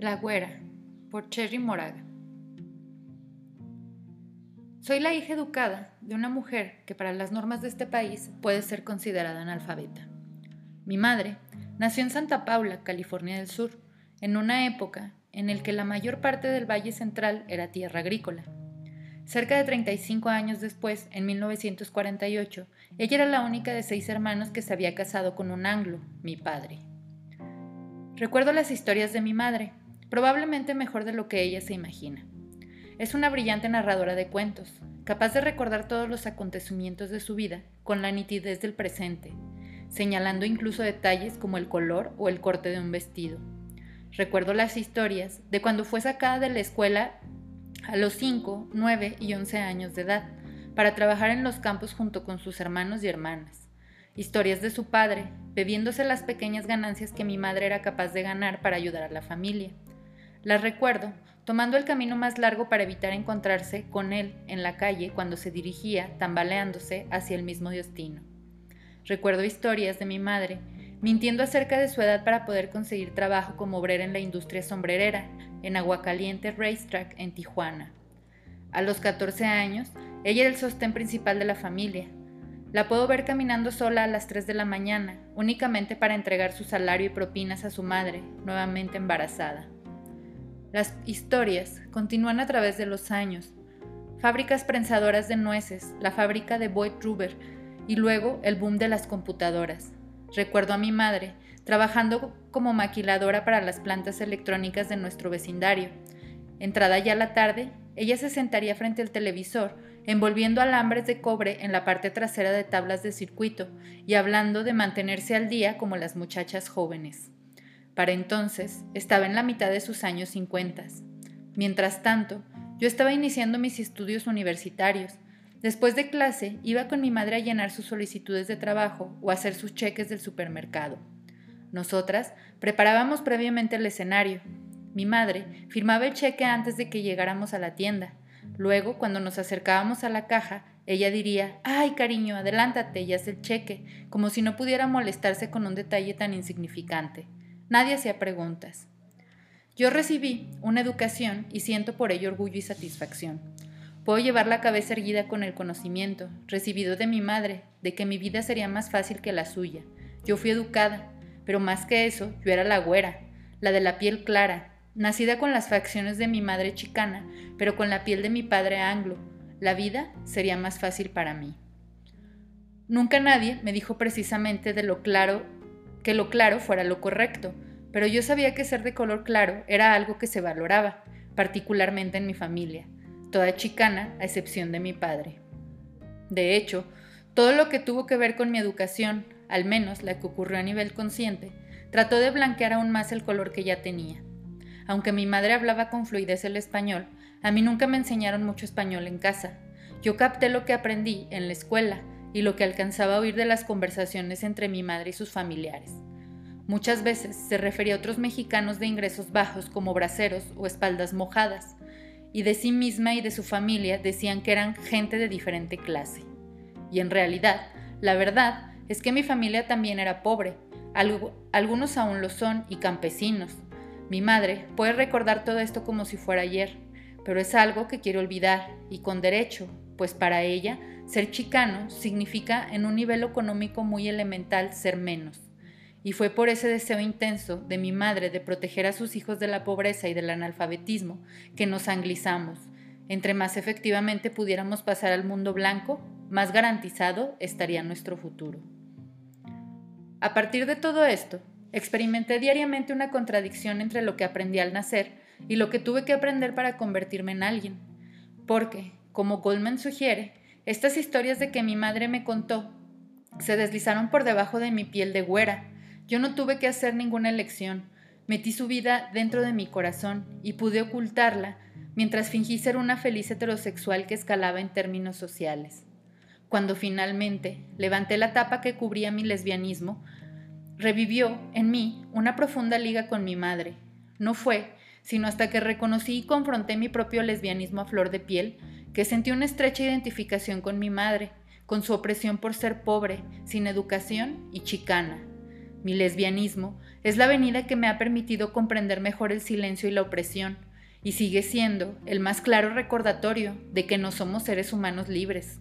La Güera, por Cherry Moraga. Soy la hija educada de una mujer que para las normas de este país puede ser considerada analfabeta. Mi madre nació en Santa Paula, California del Sur, en una época en la que la mayor parte del Valle Central era tierra agrícola. Cerca de 35 años después, en 1948, ella era la única de seis hermanos que se había casado con un anglo, mi padre. Recuerdo las historias de mi madre, probablemente mejor de lo que ella se imagina. Es una brillante narradora de cuentos, capaz de recordar todos los acontecimientos de su vida con la nitidez del presente, señalando incluso detalles como el color o el corte de un vestido. Recuerdo las historias de cuando fue sacada de la escuela a los 5, 9 y 11 años de edad para trabajar en los campos junto con sus hermanos y hermanas. Historias de su padre, bebiéndose las pequeñas ganancias que mi madre era capaz de ganar para ayudar a la familia. Las recuerdo tomando el camino más largo para evitar encontrarse con él en la calle cuando se dirigía, tambaleándose, hacia el mismo destino. Recuerdo historias de mi madre, mintiendo acerca de su edad para poder conseguir trabajo como obrera en la industria sombrerera, en Aguacaliente Racetrack, en Tijuana. A los 14 años, ella era el sostén principal de la familia. La puedo ver caminando sola a las 3 de la mañana, únicamente para entregar su salario y propinas a su madre, nuevamente embarazada. Las historias continúan a través de los años. Fábricas prensadoras de nueces, la fábrica de Boyd Ruber y luego el boom de las computadoras. Recuerdo a mi madre trabajando como maquiladora para las plantas electrónicas de nuestro vecindario. Entrada ya la tarde, ella se sentaría frente al televisor, envolviendo alambres de cobre en la parte trasera de tablas de circuito y hablando de mantenerse al día como las muchachas jóvenes. Para entonces estaba en la mitad de sus años 50. Mientras tanto, yo estaba iniciando mis estudios universitarios. Después de clase, iba con mi madre a llenar sus solicitudes de trabajo o hacer sus cheques del supermercado. Nosotras preparábamos previamente el escenario. Mi madre firmaba el cheque antes de que llegáramos a la tienda. Luego, cuando nos acercábamos a la caja, ella diría, ay cariño, adelántate y haz el cheque, como si no pudiera molestarse con un detalle tan insignificante. Nadie hacía preguntas. Yo recibí una educación y siento por ello orgullo y satisfacción. Puedo llevar la cabeza erguida con el conocimiento, recibido de mi madre, de que mi vida sería más fácil que la suya. Yo fui educada, pero más que eso, yo era la güera, la de la piel clara, nacida con las facciones de mi madre chicana, pero con la piel de mi padre anglo. La vida sería más fácil para mí. Nunca nadie me dijo precisamente de lo claro que lo claro fuera lo correcto, pero yo sabía que ser de color claro era algo que se valoraba, particularmente en mi familia, toda chicana a excepción de mi padre. De hecho, todo lo que tuvo que ver con mi educación, al menos la que ocurrió a nivel consciente, trató de blanquear aún más el color que ya tenía. Aunque mi madre hablaba con fluidez el español, a mí nunca me enseñaron mucho español en casa. Yo capté lo que aprendí en la escuela, y lo que alcanzaba a oír de las conversaciones entre mi madre y sus familiares. Muchas veces se refería a otros mexicanos de ingresos bajos como braceros o espaldas mojadas, y de sí misma y de su familia decían que eran gente de diferente clase. Y en realidad, la verdad es que mi familia también era pobre, algunos aún lo son y campesinos. Mi madre puede recordar todo esto como si fuera ayer, pero es algo que quiere olvidar y con derecho, pues para ella ser chicano significa en un nivel económico muy elemental ser menos. Y fue por ese deseo intenso de mi madre de proteger a sus hijos de la pobreza y del analfabetismo que nos anglizamos. Entre más efectivamente pudiéramos pasar al mundo blanco, más garantizado estaría nuestro futuro. A partir de todo esto, experimenté diariamente una contradicción entre lo que aprendí al nacer y lo que tuve que aprender para convertirme en alguien. Porque, como Goldman sugiere, estas historias de que mi madre me contó se deslizaron por debajo de mi piel de güera. Yo no tuve que hacer ninguna elección. Metí su vida dentro de mi corazón y pude ocultarla mientras fingí ser una feliz heterosexual que escalaba en términos sociales. Cuando finalmente levanté la tapa que cubría mi lesbianismo, revivió en mí una profunda liga con mi madre. No fue, sino hasta que reconocí y confronté mi propio lesbianismo a flor de piel, que sentí una estrecha identificación con mi madre, con su opresión por ser pobre, sin educación y chicana. Mi lesbianismo es la venida que me ha permitido comprender mejor el silencio y la opresión, y sigue siendo el más claro recordatorio de que no somos seres humanos libres.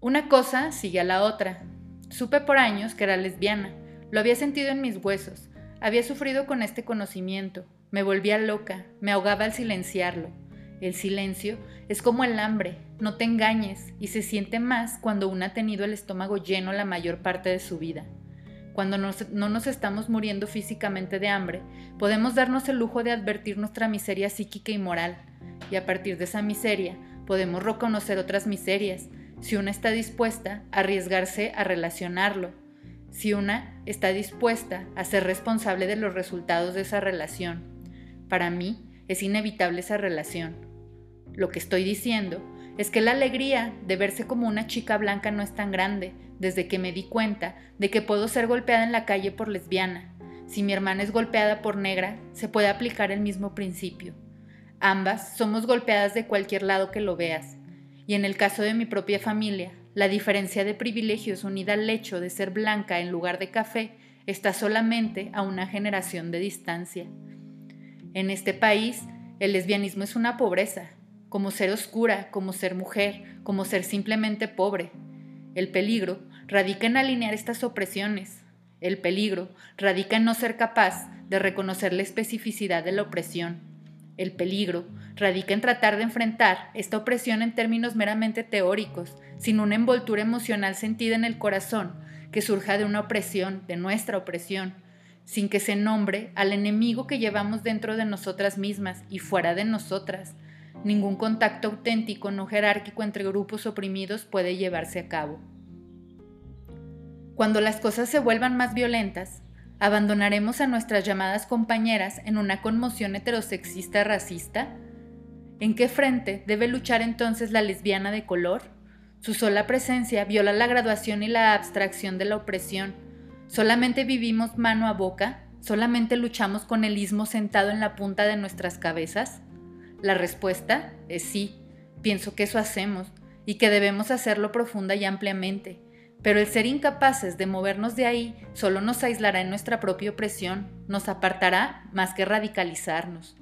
Una cosa sigue a la otra. Supe por años que era lesbiana, lo había sentido en mis huesos, había sufrido con este conocimiento, me volvía loca, me ahogaba al silenciarlo. El silencio es como el hambre, no te engañes, y se siente más cuando uno ha tenido el estómago lleno la mayor parte de su vida. Cuando no nos estamos muriendo físicamente de hambre, podemos darnos el lujo de advertir nuestra miseria psíquica y moral, y a partir de esa miseria podemos reconocer otras miserias, si una está dispuesta a arriesgarse a relacionarlo, si una está dispuesta a ser responsable de los resultados de esa relación. Para mí es inevitable esa relación. Lo que estoy diciendo es que la alegría de verse como una chica blanca no es tan grande desde que me di cuenta de que puedo ser golpeada en la calle por lesbiana. Si mi hermana es golpeada por negra, se puede aplicar el mismo principio. Ambas somos golpeadas de cualquier lado que lo veas. Y en el caso de mi propia familia, la diferencia de privilegios unida al hecho de ser blanca en lugar de café está solamente a una generación de distancia. En este país, el lesbianismo es una pobreza, como ser oscura, como ser mujer, como ser simplemente pobre. El peligro radica en alinear estas opresiones. El peligro radica en no ser capaz de reconocer la especificidad de la opresión. El peligro radica en tratar de enfrentar esta opresión en términos meramente teóricos, sin una envoltura emocional sentida en el corazón que surja de una opresión, de nuestra opresión, sin que se nombre al enemigo que llevamos dentro de nosotras mismas y fuera de nosotras, Ningún contacto auténtico no jerárquico entre grupos oprimidos puede llevarse a cabo. Cuando las cosas se vuelvan más violentas, ¿abandonaremos a nuestras llamadas compañeras en una conmoción heterosexista racista? ¿En qué frente debe luchar entonces la lesbiana de color? Su sola presencia viola la graduación y la abstracción de la opresión. ¿Solamente vivimos mano a boca? ¿Solamente luchamos con el ismo sentado en la punta de nuestras cabezas? La respuesta es sí, pienso que eso hacemos y que debemos hacerlo profunda y ampliamente, pero el ser incapaces de movernos de ahí solo nos aislará en nuestra propia opresión, nos apartará más que radicalizarnos.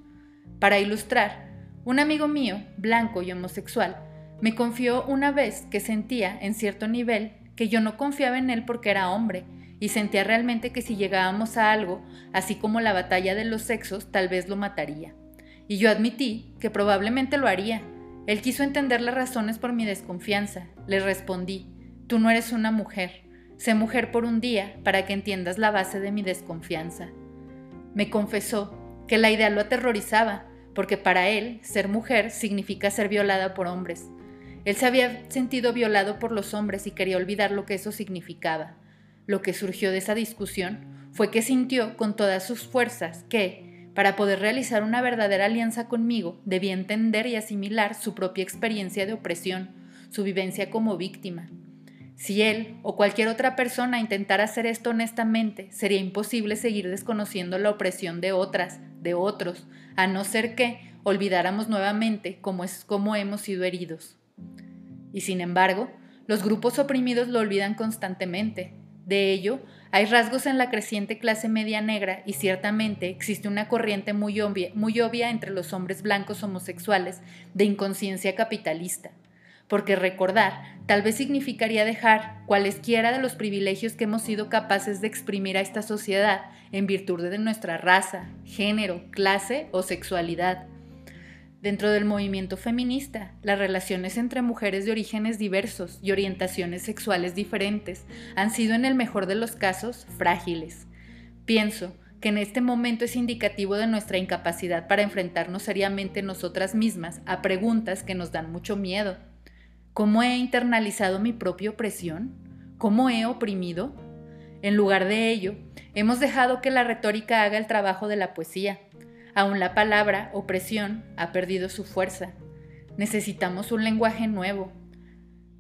Para ilustrar, un amigo mío, blanco y homosexual, me confió una vez que sentía, en cierto nivel, que yo no confiaba en él porque era hombre, y sentía realmente que si llegábamos a algo, así como la batalla de los sexos, tal vez lo mataría y yo admití que probablemente lo haría. Él quiso entender las razones por mi desconfianza. Le respondí, tú no eres una mujer. Sé mujer por un día para que entiendas la base de mi desconfianza. Me confesó que la idea lo aterrorizaba, porque para él ser mujer significa ser violada por hombres. Él se había sentido violado por los hombres y quería olvidar lo que eso significaba. Lo que surgió de esa discusión fue que sintió con todas sus fuerzas que, para poder realizar una verdadera alianza conmigo, debía entender y asimilar su propia experiencia de opresión, su vivencia como víctima. Si él o cualquier otra persona intentara hacer esto honestamente, sería imposible seguir desconociendo la opresión de otras, de otros, a no ser que olvidáramos nuevamente cómo cómo hemos sido heridos. Y sin embargo, los grupos oprimidos lo olvidan constantemente. De ello, hay rasgos en la creciente clase media negra y ciertamente existe una corriente muy obvia, entre los hombres blancos homosexuales de inconsciencia capitalista. Porque recordar tal vez significaría dejar cualesquiera de los privilegios que hemos sido capaces de exprimir a esta sociedad en virtud de nuestra raza, género, clase o sexualidad. Dentro del movimiento feminista, las relaciones entre mujeres de orígenes diversos y orientaciones sexuales diferentes han sido en el mejor de los casos frágiles. Pienso que en este momento es indicativo de nuestra incapacidad para enfrentarnos seriamente nosotras mismas a preguntas que nos dan mucho miedo. ¿Cómo he internalizado mi propia opresión? ¿Cómo he oprimido? En lugar de ello, hemos dejado que la retórica haga el trabajo de la poesía Aún la palabra opresión ha perdido su fuerza. Necesitamos un lenguaje nuevo.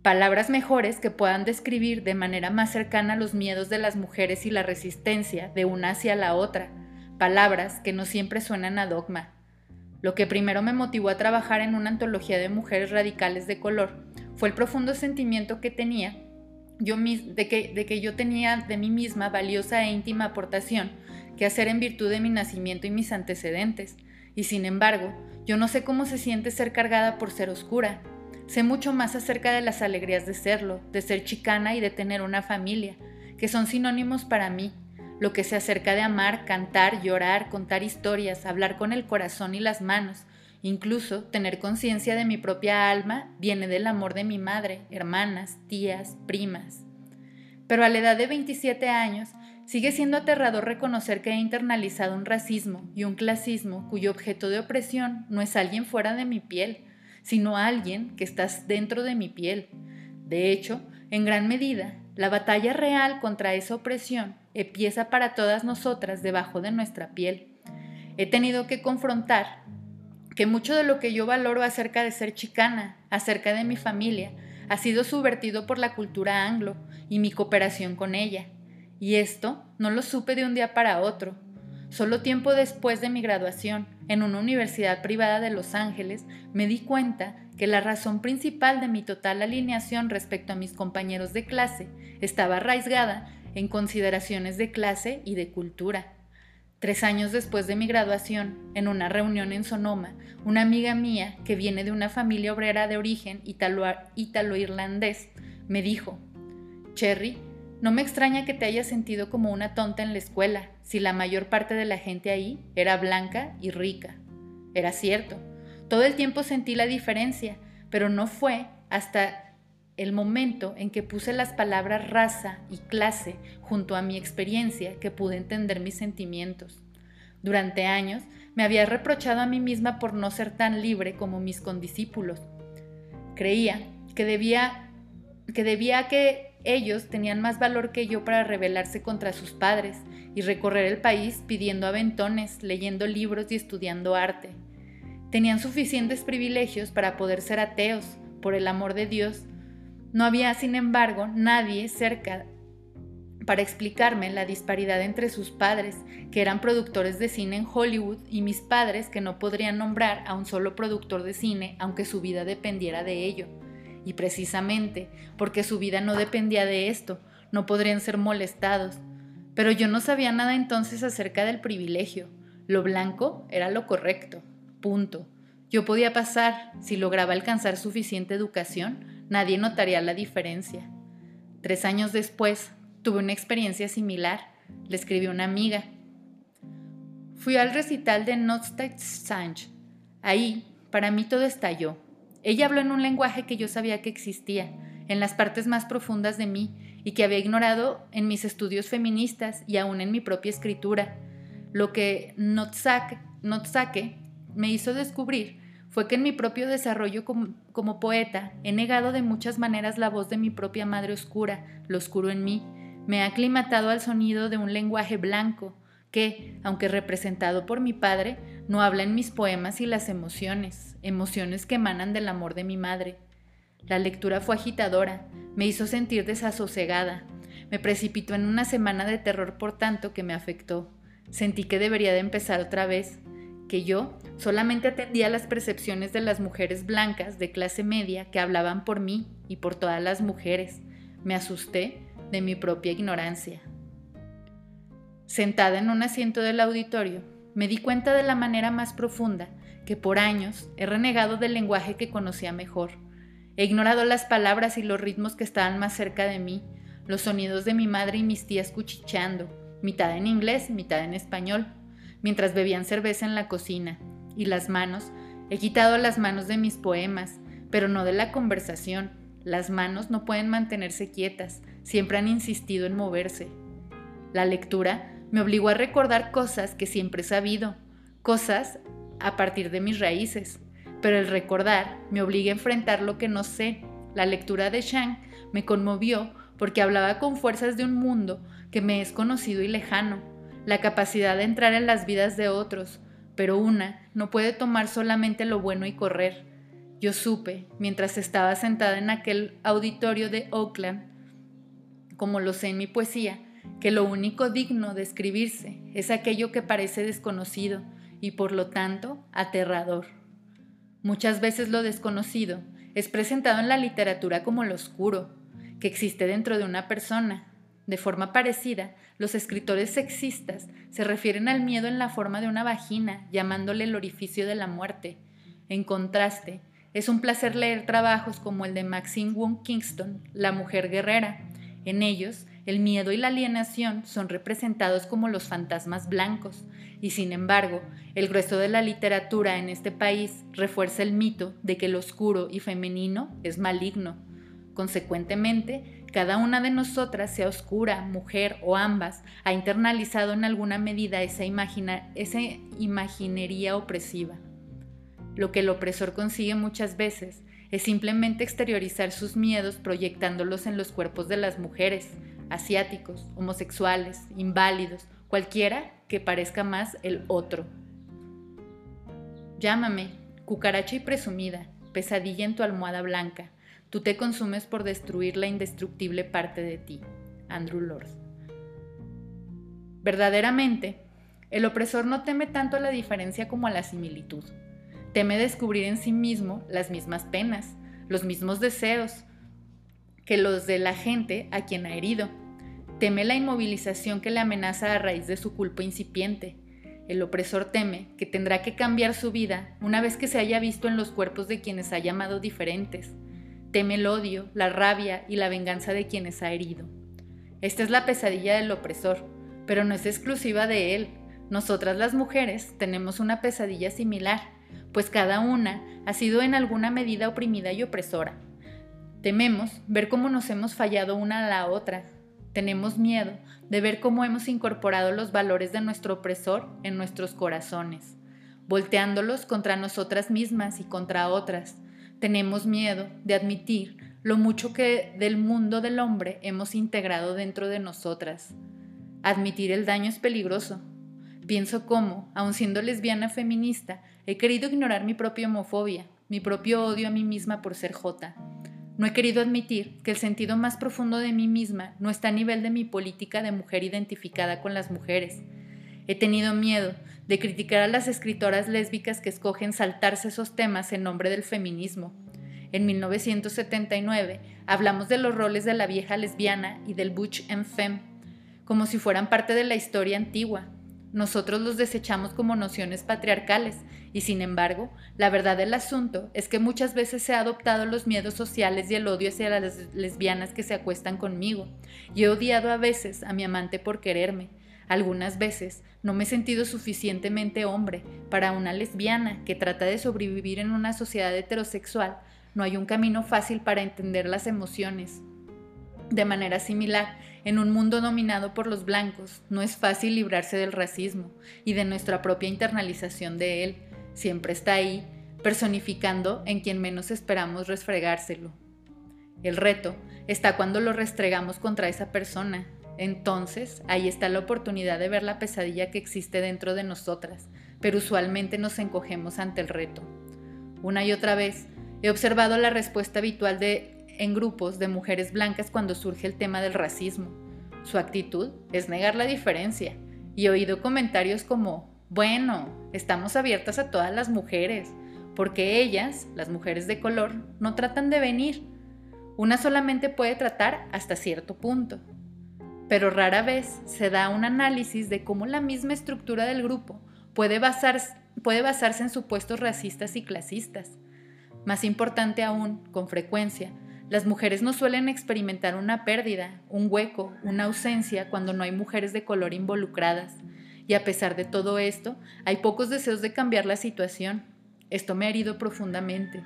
Palabras mejores que puedan describir de manera más cercana los miedos de las mujeres y la resistencia de una hacia la otra. Palabras que no siempre suenan a dogma. Lo que primero me motivó a trabajar en una antología de mujeres radicales de color fue el profundo sentimiento que tenía yo, de, que, de que yo tenía de mí misma valiosa e íntima aportación que hacer en virtud de mi nacimiento y mis antecedentes, y sin embargo, yo no sé cómo se siente ser cargada por ser oscura. Sé mucho más acerca de las alegrías de serlo, de ser chicana y de tener una familia, que son sinónimos para mí, lo que se acerca de amar, cantar, llorar, contar historias, hablar con el corazón y las manos, incluso tener conciencia de mi propia alma, viene del amor de mi madre, hermanas, tías, primas. Pero a la edad de 27 años, sigue siendo aterrador reconocer que he internalizado un racismo y un clasismo cuyo objeto de opresión no es alguien fuera de mi piel, sino alguien que está dentro de mi piel. De hecho, en gran medida, la batalla real contra esa opresión empieza para todas nosotras debajo de nuestra piel. He tenido que confrontar que mucho de lo que yo valoro acerca de ser chicana, acerca de mi familia, ha sido subvertido por la cultura anglo y mi cooperación con ella. Y esto no lo supe de un día para otro. Solo tiempo después de mi graduación, en una universidad privada de Los Ángeles, me di cuenta que la razón principal de mi total alineación respecto a mis compañeros de clase estaba arraigada en consideraciones de clase y de cultura. Tres años después de mi graduación, en una reunión en Sonoma, una amiga mía, que viene de una familia obrera de origen italo-irlandés, me dijo, Cherry, no me extraña que te hayas sentido como una tonta en la escuela, si la mayor parte de la gente ahí era blanca y rica. Era cierto, todo el tiempo sentí la diferencia, pero no fue hasta el momento en que puse las palabras raza y clase junto a mi experiencia que pude entender mis sentimientos. Durante años me había reprochado a mí misma por no ser tan libre como mis condiscípulos. Creía que debía que debía que ellos tenían más valor que yo para rebelarse contra sus padres y recorrer el país pidiendo aventones, leyendo libros y estudiando arte. Tenían suficientes privilegios para poder ser ateos, por el amor de Dios. No había, sin embargo, nadie cerca para explicarme la disparidad entre sus padres, que eran productores de cine en Hollywood, y mis padres, que no podrían nombrar a un solo productor de cine, aunque su vida dependiera de ello. Y precisamente porque su vida no dependía de esto, no podrían ser molestados. Pero yo no sabía nada entonces acerca del privilegio. Lo blanco era lo correcto. Punto. Yo podía pasar, si lograba alcanzar suficiente educación, nadie notaría la diferencia. Tres años después, tuve una experiencia similar. Le escribí a una amiga. Fui al recital de Notstedt Sanch. Ahí, para mí todo estalló. Ella habló en un lenguaje que yo sabía que existía, en las partes más profundas de mí, y que había ignorado en mis estudios feministas y aún en mi propia escritura. Lo que Notzake me hizo descubrir fue que en mi propio desarrollo como, poeta he negado de muchas maneras la voz de mi propia madre oscura, lo oscuro en mí. Me he aclimatado al sonido de un lenguaje blanco que, aunque representado por mi padre, no habla en mis poemas y las emociones, emociones que emanan del amor de mi madre. La lectura fue agitadora, me hizo sentir desasosegada, me precipitó en una semana de terror por tanto que me afectó. Sentí que debería de empezar otra vez, que yo solamente atendía las percepciones de las mujeres blancas de clase media que hablaban por mí y por todas las mujeres. Me asusté de mi propia ignorancia. Sentada en un asiento del auditorio, me di cuenta de la manera más profunda que por años he renegado del lenguaje que conocía mejor. He ignorado las palabras y los ritmos que estaban más cerca de mí, los sonidos de mi madre y mis tías cuchicheando, mitad en inglés, mitad en español mientras bebían cerveza en la cocina, y las manos, he quitado las manos de mis poemas, pero no de la conversación. Las manos no pueden mantenerse quietas, siempre han insistido en moverse. La lectura me obligó a recordar cosas que siempre he sabido, cosas a partir de mis raíces, pero el recordar me obliga a enfrentar lo que no sé. La lectura de Shang me conmovió porque hablaba con fuerzas de un mundo que me es conocido y lejano, la capacidad de entrar en las vidas de otros, pero una no puede tomar solamente lo bueno y correr. Yo supe, mientras estaba sentada en aquel auditorio de Oakland, como lo sé en mi poesía, que lo único digno de escribirse es aquello que parece desconocido y por lo tanto aterrador. Muchas veces lo desconocido es presentado en la literatura como lo oscuro, que existe dentro de una persona. De forma parecida, los escritores sexistas se refieren al miedo en la forma de una vagina, llamándole el orificio de la muerte. En contraste, es un placer leer trabajos como el de Maxine Wong Kingston, La mujer guerrera. En ellos, el miedo y la alienación son representados como los fantasmas blancos, y sin embargo, el grueso de la literatura en este país refuerza el mito de que lo oscuro y femenino es maligno. Consecuentemente, cada una de nosotras, sea oscura, mujer o ambas, ha internalizado en alguna medida esa, esa imaginería opresiva. Lo que el opresor consigue muchas veces es simplemente exteriorizar sus miedos proyectándolos en los cuerpos de las mujeres, asiáticos, homosexuales, inválidos, cualquiera que parezca más el otro. Llámame, cucaracha y presumida, pesadilla en tu almohada blanca. Tú te consumes por destruir la indestructible parte de ti. Andrew Lord. Verdaderamente, el opresor no teme tanto a la diferencia como a la similitud. Teme descubrir en sí mismo las mismas penas, los mismos deseos que los de la gente a quien ha herido. Teme la inmovilización que le amenaza a raíz de su culpa incipiente. El opresor teme que tendrá que cambiar su vida una vez que se haya visto en los cuerpos de quienes ha llamado diferentes. Teme el odio, la rabia y la venganza de quienes ha herido. Esta es la pesadilla del opresor, pero no es exclusiva de él. Nosotras las mujeres tenemos una pesadilla similar pues cada una ha sido en alguna medida oprimida y opresora. Tememos ver cómo nos hemos fallado una a la otra. Tenemos miedo de ver cómo hemos incorporado los valores de nuestro opresor en nuestros corazones, volteándolos contra nosotras mismas y contra otras. Tenemos miedo de admitir lo mucho que del mundo del hombre hemos integrado dentro de nosotras. Admitir el daño es peligroso. Pienso cómo, aun siendo lesbiana feminista, He querido ignorar mi propia homofobia, mi propio odio a mí misma por ser Jota. No he querido admitir que el sentido más profundo de mí misma no está a nivel de mi política de mujer identificada con las mujeres. He tenido miedo de criticar a las escritoras lésbicas que escogen saltarse esos temas en nombre del feminismo. En 1979 hablamos de los roles de la vieja lesbiana y del butch en femme, como si fueran parte de la historia antigua, nosotros los desechamos como nociones patriarcales y sin embargo, la verdad del asunto es que muchas veces se ha adoptado los miedos sociales y el odio hacia las lesbianas que se acuestan conmigo y he odiado a veces a mi amante por quererme. Algunas veces no me he sentido suficientemente hombre para una lesbiana que trata de sobrevivir en una sociedad heterosexual. No hay un camino fácil para entender las emociones. De manera similar, en un mundo dominado por los blancos, no es fácil librarse del racismo y de nuestra propia internalización de él. Siempre está ahí, personificando en quien menos esperamos resfregárselo. El reto está cuando lo restregamos contra esa persona. Entonces, ahí está la oportunidad de ver la pesadilla que existe dentro de nosotras, pero usualmente nos encogemos ante el reto. Una y otra vez, he observado la respuesta habitual de en grupos de mujeres blancas cuando surge el tema del racismo. Su actitud es negar la diferencia y he oído comentarios como, bueno, estamos abiertas a todas las mujeres, porque ellas, las mujeres de color, no tratan de venir. Una solamente puede tratar hasta cierto punto. Pero rara vez se da un análisis de cómo la misma estructura del grupo puede basarse, puede basarse en supuestos racistas y clasistas. Más importante aún, con frecuencia, las mujeres no suelen experimentar una pérdida, un hueco, una ausencia cuando no hay mujeres de color involucradas. Y a pesar de todo esto, hay pocos deseos de cambiar la situación. Esto me ha herido profundamente.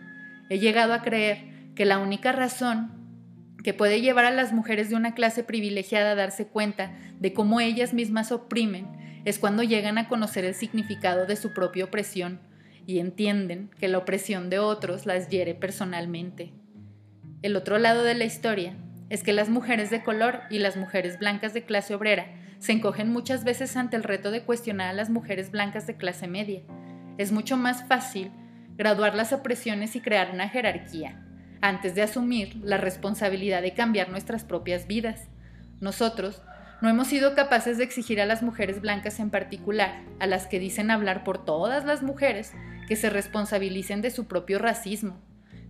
He llegado a creer que la única razón que puede llevar a las mujeres de una clase privilegiada a darse cuenta de cómo ellas mismas oprimen es cuando llegan a conocer el significado de su propia opresión y entienden que la opresión de otros las hiere personalmente. El otro lado de la historia es que las mujeres de color y las mujeres blancas de clase obrera se encogen muchas veces ante el reto de cuestionar a las mujeres blancas de clase media. Es mucho más fácil graduar las opresiones y crear una jerarquía, antes de asumir la responsabilidad de cambiar nuestras propias vidas. Nosotros no hemos sido capaces de exigir a las mujeres blancas en particular, a las que dicen hablar por todas las mujeres, que se responsabilicen de su propio racismo,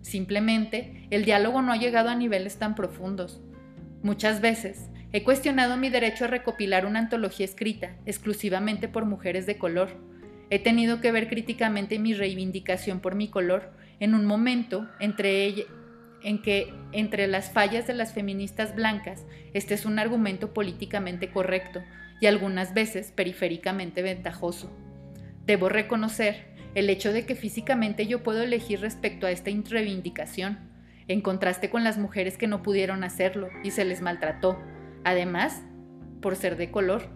Simplemente, el diálogo no ha llegado a niveles tan profundos. Muchas veces he cuestionado mi derecho a recopilar una antología escrita exclusivamente por mujeres de color. He tenido que ver críticamente mi reivindicación por mi color en un momento entre en que entre las fallas de las feministas blancas este es un argumento políticamente correcto y algunas veces periféricamente ventajoso. Debo reconocer el hecho de que físicamente yo puedo elegir respecto a esta reivindicación, en contraste con las mujeres que no pudieron hacerlo y se les maltrató, además, por ser de color.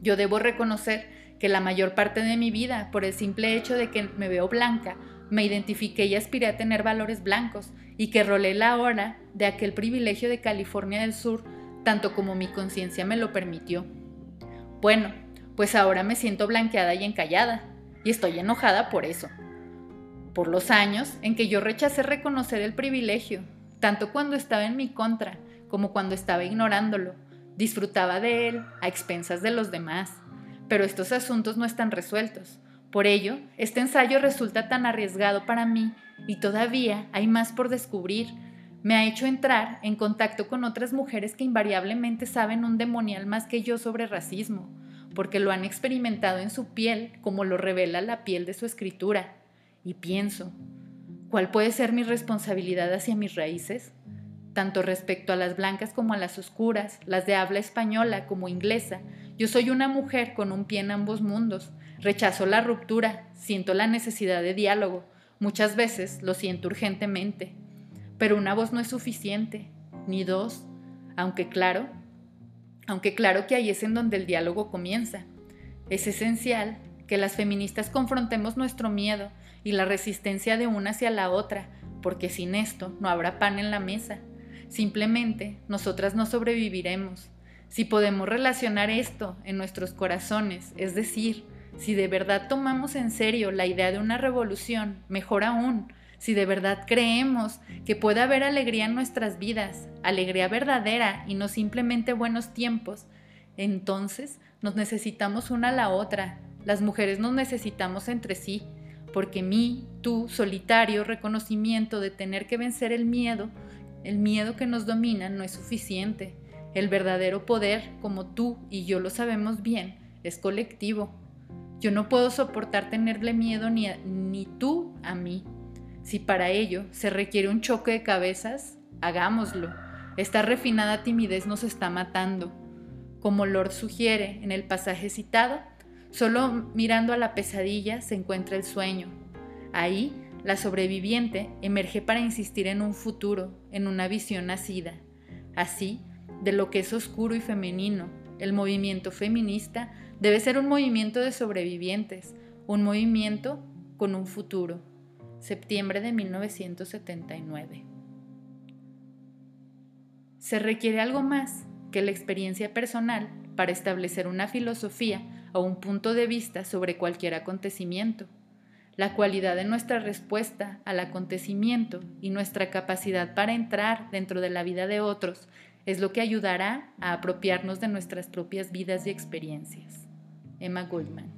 Yo debo reconocer que la mayor parte de mi vida, por el simple hecho de que me veo blanca, me identifiqué y aspiré a tener valores blancos y que rolé la hora de aquel privilegio de California del Sur, tanto como mi conciencia me lo permitió. Bueno, pues ahora me siento blanqueada y encallada, y estoy enojada por eso. Por los años en que yo rechacé reconocer el privilegio, tanto cuando estaba en mi contra como cuando estaba ignorándolo, disfrutaba de él a expensas de los demás. Pero estos asuntos no están resueltos. Por ello, este ensayo resulta tan arriesgado para mí y todavía hay más por descubrir. Me ha hecho entrar en contacto con otras mujeres que invariablemente saben un demonial más que yo sobre racismo, porque lo han experimentado en su piel, como lo revela la piel de su escritura. Y pienso, ¿cuál puede ser mi responsabilidad hacia mis raíces? Tanto respecto a las blancas como a las oscuras, las de habla española como inglesa. Yo soy una mujer con un pie en ambos mundos. Rechazo la ruptura, siento la necesidad de diálogo. Muchas veces lo siento urgentemente. Pero una voz no es suficiente, ni dos, aunque claro, aunque claro que ahí es en donde el diálogo comienza. Es esencial que las feministas confrontemos nuestro miedo y la resistencia de una hacia la otra, porque sin esto no habrá pan en la mesa. Simplemente nosotras no sobreviviremos. Si podemos relacionar esto en nuestros corazones, es decir, si de verdad tomamos en serio la idea de una revolución, mejor aún, si de verdad creemos que puede haber alegría en nuestras vidas, alegría verdadera y no simplemente buenos tiempos, entonces nos necesitamos una a la otra. Las mujeres nos necesitamos entre sí, porque mí, tú, solitario, reconocimiento de tener que vencer el miedo, el miedo que nos domina no es suficiente. El verdadero poder, como tú y yo lo sabemos bien, es colectivo. Yo no puedo soportar tenerle miedo ni, ni tú a mí. Si para ello se requiere un choque de cabezas, hagámoslo. Esta refinada timidez nos está matando. Como Lord sugiere en el pasaje citado, solo mirando a la pesadilla se encuentra el sueño. Ahí, la sobreviviente emerge para insistir en un futuro, en una visión nacida. Así, de lo que es oscuro y femenino, el movimiento feminista debe ser un movimiento de sobrevivientes, un movimiento con un futuro septiembre de 1979. Se requiere algo más que la experiencia personal para establecer una filosofía o un punto de vista sobre cualquier acontecimiento. La cualidad de nuestra respuesta al acontecimiento y nuestra capacidad para entrar dentro de la vida de otros es lo que ayudará a apropiarnos de nuestras propias vidas y experiencias. Emma Goldman